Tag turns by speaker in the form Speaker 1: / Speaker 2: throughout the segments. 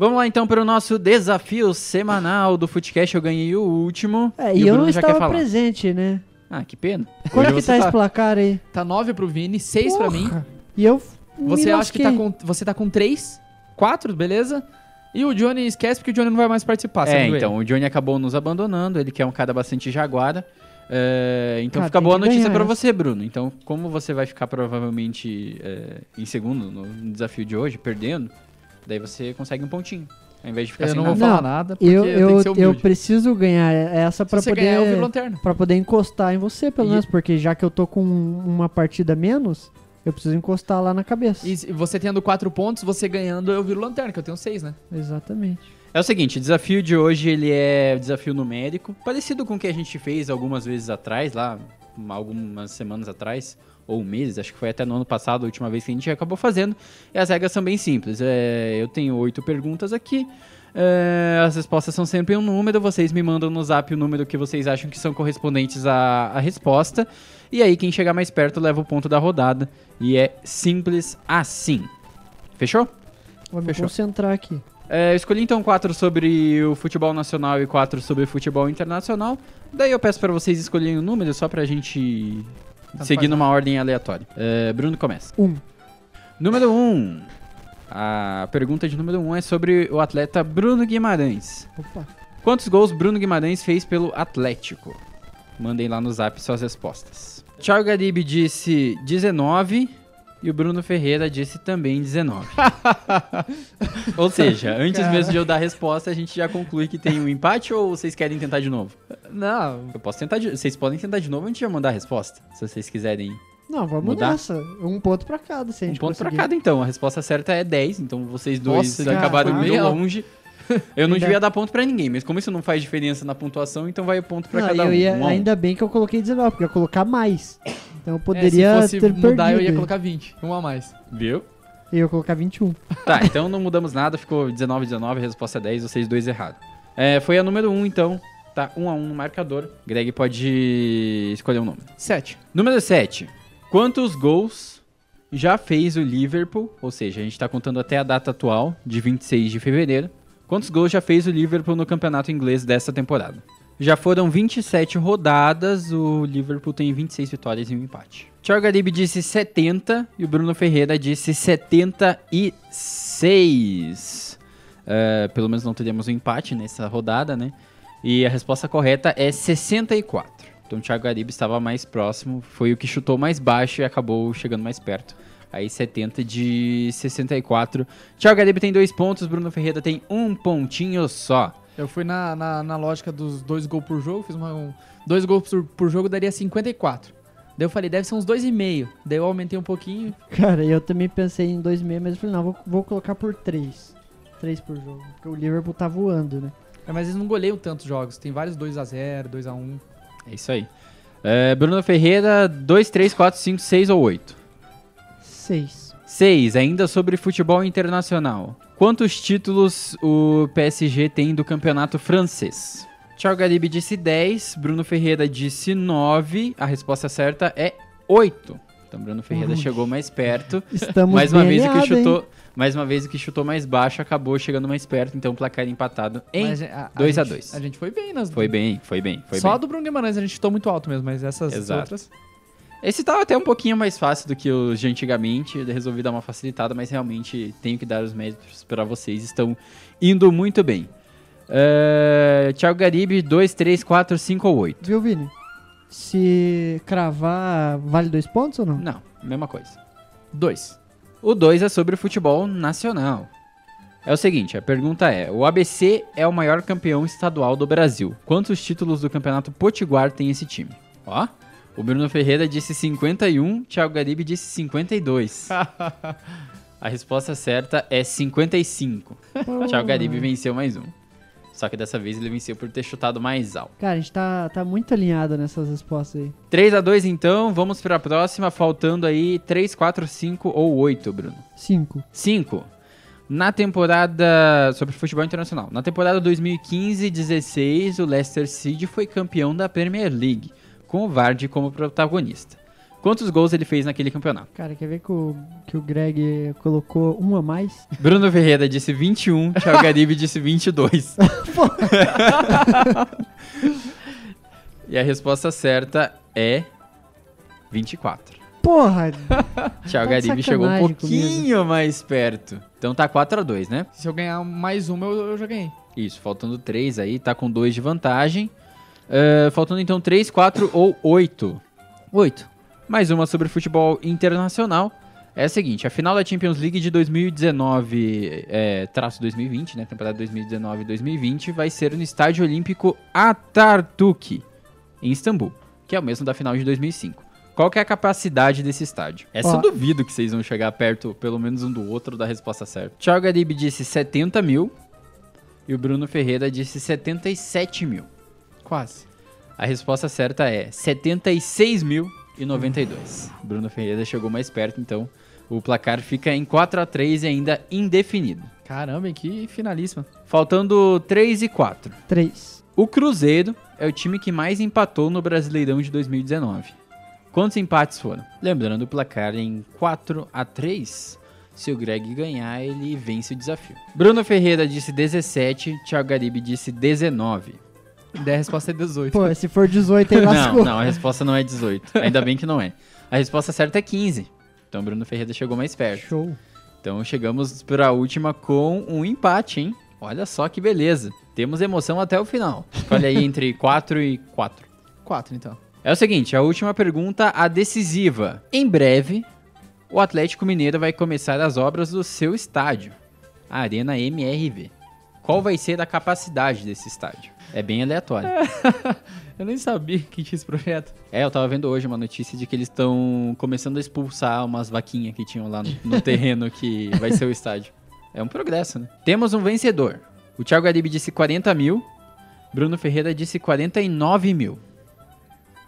Speaker 1: Vamos lá então para o nosso desafio semanal do Footcast. Eu ganhei o último.
Speaker 2: É,
Speaker 1: e
Speaker 2: e eu não
Speaker 1: quer
Speaker 2: estava presente, né?
Speaker 1: Ah, que pena.
Speaker 2: Quanto
Speaker 1: Hoje
Speaker 2: que
Speaker 1: você
Speaker 2: tá esse placar aí?
Speaker 3: Tá 9 pro Vini, 6 pra mim.
Speaker 2: E eu me
Speaker 3: Você acha que tá com. Você tá com 3, 4, beleza? E o Johnny esquece porque o Johnny não vai mais participar.
Speaker 1: é, então, o Johnny acabou nos abandonando. Ele que é um cara bastante jaguara. É, então
Speaker 2: Cara,
Speaker 1: fica boa notícia para você, Bruno. Então, como você vai ficar provavelmente é, em segundo no desafio de hoje, perdendo, daí você consegue um pontinho. Ao invés de ficar
Speaker 3: Eu
Speaker 1: sem
Speaker 3: não vou
Speaker 1: nada.
Speaker 3: falar
Speaker 2: Não,
Speaker 3: nada porque
Speaker 2: Eu,
Speaker 3: eu,
Speaker 2: eu,
Speaker 3: que ser
Speaker 2: eu preciso ganhar essa
Speaker 3: ganhar, eu viro
Speaker 2: poder,
Speaker 3: lanterna.
Speaker 2: pra poder encostar em você, pelo
Speaker 3: E-
Speaker 2: menos, porque já que eu tô com uma partida menos, eu preciso encostar lá na cabeça.
Speaker 3: E se você tendo 4 pontos, você ganhando, eu viro lanterna, que eu tenho 6, né?
Speaker 2: Exatamente.
Speaker 1: É o seguinte, o desafio de hoje ele é desafio numérico, parecido com o que a gente fez algumas vezes atrás, lá algumas semanas atrás, ou meses, acho que foi até no ano passado, a última vez que a gente acabou fazendo. E as regras são bem simples. É, eu tenho oito perguntas aqui. é, as respostas são sempre um número. Vocês me mandam no zap o número que vocês acham que são correspondentes à, à resposta. E aí, quem chegar mais perto leva o ponto da rodada. E é simples assim. Fechou?
Speaker 2: Vou me
Speaker 3: Fechou.
Speaker 2: concentrar aqui.
Speaker 1: É, eu escolhi então quatro sobre o futebol nacional e quatro sobre o futebol internacional. Daí eu peço pra vocês escolherem o número só pra gente
Speaker 3: Tanto
Speaker 1: seguir
Speaker 3: faz,
Speaker 1: numa ordem aleatória. É, Bruno começa.
Speaker 2: Um.
Speaker 1: Número 1. Um. A pergunta de número 1 um é sobre o atleta Bruno Guimarães.
Speaker 2: Opa.
Speaker 1: Quantos gols Bruno Guimarães fez pelo Atlético? Mandem lá no zap suas respostas. Thiago Garibe disse 19 e o Bruno Ferreira disse também 19. ou seja, antes
Speaker 3: Cara.
Speaker 1: mesmo de eu dar a resposta, a gente já conclui que tem um empate ou vocês querem tentar de novo?
Speaker 3: Não,
Speaker 1: Eu posso tentar de... Vocês podem tentar de novo, a gente já mandar a resposta, se vocês quiserem.
Speaker 2: Não, vamos
Speaker 1: Mudar?
Speaker 2: nessa. Um ponto pra cada, se a
Speaker 1: Um
Speaker 2: gente
Speaker 1: ponto pra
Speaker 2: conseguir.
Speaker 1: cada então. A resposta certa é 10, então vocês dois
Speaker 3: Nossa,
Speaker 1: acabaram
Speaker 2: cara,
Speaker 1: meio longe. Eu não
Speaker 2: Ainda-
Speaker 1: devia dar ponto pra ninguém, mas como isso não faz diferença na pontuação, então vai ponto pra
Speaker 2: Não,
Speaker 1: cada
Speaker 2: eu
Speaker 1: um.
Speaker 2: ia,
Speaker 1: Um um.
Speaker 2: ainda bem que eu coloquei 19, porque eu ia colocar mais. Então eu
Speaker 3: é,
Speaker 2: poderia
Speaker 3: se fosse
Speaker 2: ter
Speaker 3: mudar,
Speaker 2: perdido.
Speaker 3: eu ia colocar 20. Um a mais.
Speaker 1: Viu?
Speaker 2: Eu ia colocar 21.
Speaker 1: Tá, então não mudamos nada, ficou 19, 19, a resposta é 10, vocês dois erraram. É, foi a número 1, então. Tá 1 a 1 no marcador. Greg pode escolher um número.
Speaker 3: 7.
Speaker 1: Número 7. Quantos gols já fez o Liverpool? Ou seja, a gente tá contando até a data atual, de 26 de fevereiro. Quantos gols já fez o Liverpool no campeonato inglês dessa temporada? Já foram 27 rodadas, o Liverpool tem 26 vitórias e um empate. Thiago Garibe disse 70 e o Bruno Ferreira disse 76. É, pelo menos não teríamos um empate nessa rodada, né? E a resposta correta é 64. Então o Thiago Garibe estava mais próximo, foi o que chutou mais baixo e acabou chegando mais perto. Aí 70 de 64. Thiago Garibe tem dois pontos, Bruno Ferreira tem um pontinho só.
Speaker 3: Eu fui na, na, na lógica dos dois gols por jogo, fiz uma, um, dois gols por, por jogo daria 54. Daí eu falei, deve ser uns dois e meio. Daí eu aumentei um pouquinho.
Speaker 2: Cara, eu também pensei em 2,5, mas eu falei, não, vou, vou colocar por 3. 3 por jogo. Porque o Liverpool tá voando, né?
Speaker 3: É, mas eles não goleiam tantos jogos. Tem vários 2x0, 2x1.
Speaker 1: É isso aí. É, Bruno Ferreira, 2, 3, 4, 5, 6 ou 8?
Speaker 2: 6.
Speaker 1: 6. Ainda sobre futebol internacional. Quantos títulos o PSG tem do campeonato francês? Thiago Garibe disse 10, Bruno Ferreira disse 9. A resposta certa é 8. Então Bruno Ferreira
Speaker 2: Ui.
Speaker 1: chegou mais perto.
Speaker 2: Estamos
Speaker 1: mais uma vez o que
Speaker 2: alinhados, hein?
Speaker 1: chutou, mais uma vez o que chutou mais baixo acabou chegando mais perto, então o placar empatado em
Speaker 3: Mas a- a
Speaker 1: dois a
Speaker 3: gente-
Speaker 1: dois.
Speaker 3: A gente foi bem nas
Speaker 1: Foi bem, foi bem, foi
Speaker 3: Só
Speaker 1: bem.
Speaker 3: a do Bruno Guimarães a gente chutou muito alto mesmo, mas essas
Speaker 1: Exato.
Speaker 3: outras.
Speaker 1: Esse tava até um pouquinho mais fácil do que os de antigamente, resolvi dar uma facilitada, mas realmente tenho que dar os méritos para vocês, estão indo muito bem. É, Thiago Garibe, 2, 3, 4, 5 ou 8?
Speaker 2: Viu, Vini? Se cravar, vale dois pontos ou não?
Speaker 1: Não, mesma coisa.
Speaker 3: Dois.
Speaker 1: O 2 é sobre o futebol nacional. É o seguinte, a pergunta é: o ABC é o maior campeão estadual do Brasil. Quantos títulos do Campeonato Potiguar tem esse time? Ó, o Bruno Ferreira disse 51, Thiago Garibe disse 52. a resposta certa é 55. Thiago Garibe venceu mais um. Só que dessa vez ele venceu por ter chutado mais alto.
Speaker 2: Cara, a gente tá, tá muito alinhado nessas respostas aí.
Speaker 1: 3 a 2 então, vamos para a próxima, faltando aí 3, 4, 5 ou 8, Bruno.
Speaker 2: 5.
Speaker 1: 5. Na temporada. Sobre futebol internacional. Na temporada 2015-16, o Leicester City foi campeão da Premier League, com o Vardy como protagonista. Quantos gols ele fez naquele campeonato?
Speaker 2: Cara, quer ver que o, que o Greg colocou um a mais?
Speaker 1: Bruno Ferreira disse 21, Thiago Garibe disse 22. e a resposta certa é 24.
Speaker 2: Porra!
Speaker 1: Thiago
Speaker 2: Tá
Speaker 1: Garibe chegou um pouquinho mais perto. Então tá 4 a 2 né?
Speaker 3: Se eu ganhar mais uma, eu, eu já ganhei.
Speaker 1: Isso, faltando 3 aí, tá com 2 de vantagem. Ah, faltando então 3, 4 ou 8. 8. Mais uma sobre futebol internacional. É a seguinte, a final da Champions League de 2019, é, traço 2020, né, temporada 2019-2020, vai ser no Estádio Olímpico Atatürk, em Istambul, que é o mesmo da final de 2005. Qual que é a capacidade desse estádio? Essa
Speaker 2: Ó.
Speaker 1: eu duvido que vocês vão chegar perto, pelo menos um do outro, da resposta certa. Thiago Garibe disse 70 mil e o Bruno Ferreira disse 77 mil.
Speaker 3: Quase.
Speaker 1: A resposta certa é 76.092. Bruno Ferreira chegou mais perto, então o placar fica em 4 a 3 e ainda indefinido.
Speaker 3: Caramba, que finalíssima.
Speaker 1: Faltando 3 e 4.
Speaker 2: Três.
Speaker 1: O Cruzeiro é o time que mais empatou no Brasileirão de 2019. Quantos empates foram? Lembrando o placar em 4 a 3. Se o Greg ganhar, ele vence o desafio. Bruno Ferreira disse 17, Thiago Garibe disse 19.
Speaker 3: Daí a resposta é 18.
Speaker 2: Pô, se for 18 aí
Speaker 1: Não,
Speaker 2: lascou.
Speaker 1: não, a resposta não é 18. Ainda bem que não é. A resposta certa é 15. Então Bruno Ferreira chegou mais perto.
Speaker 2: Show.
Speaker 1: Então chegamos para a última com um empate, hein? Olha só que beleza. Temos emoção até o final. Olha aí entre 4 e 4.
Speaker 3: 4, então.
Speaker 1: É o seguinte, a última pergunta, a decisiva. Em breve, o Atlético Mineiro vai começar as obras do seu estádio, a Arena MRV. Qual vai ser a capacidade desse estádio? É bem aleatório.
Speaker 3: Eu nem sabia que tinha esse projeto.
Speaker 1: É, eu tava vendo hoje uma notícia de que eles estão começando a expulsar umas vaquinhas que tinham lá no, no terreno que vai ser o estádio. É um progresso, né? Temos um vencedor. O Thiago Garibe disse 40 mil, Bruno Ferreira disse 49 mil.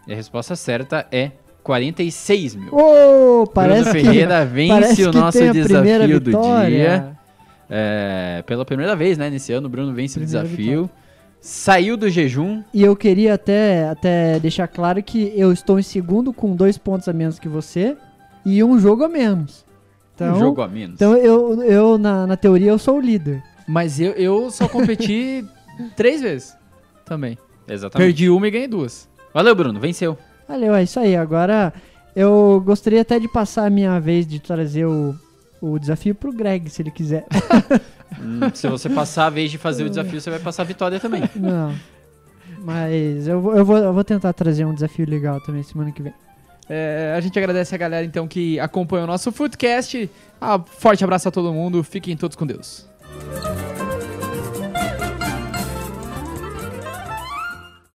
Speaker 1: E a resposta certa é 46 mil.
Speaker 2: Ô, parece
Speaker 1: Bruno
Speaker 2: que,
Speaker 1: Ferreira vence
Speaker 2: parece
Speaker 1: o nosso desafio do dia. É, pela primeira vez, né? Nesse ano, o Bruno vence
Speaker 2: Primeira
Speaker 1: o desafio. Saiu do jejum.
Speaker 2: E eu queria até, até deixar claro que eu estou em segundo com dois pontos a menos que você e um jogo a menos. Então,
Speaker 1: um jogo a menos.
Speaker 2: então eu, eu na, na teoria, eu sou o líder.
Speaker 3: Mas eu, eu só competi três vezes também.
Speaker 1: Exatamente.
Speaker 3: Perdi uma e ganhei duas.
Speaker 1: Valeu, Bruno. Venceu.
Speaker 2: Valeu, é isso aí. Agora eu gostaria até de passar a minha vez de trazer o, o desafio pro Greg, se ele quiser.
Speaker 1: Hum, se você passar a vez de fazer o desafio, você vai passar a vitória também.
Speaker 2: Não. Mas eu vou, eu, vou, eu vou tentar trazer um desafio legal também semana que vem.
Speaker 3: É, a gente agradece a galera então que acompanha o nosso Footcast. Ah, forte abraço a todo mundo. Fiquem todos com Deus.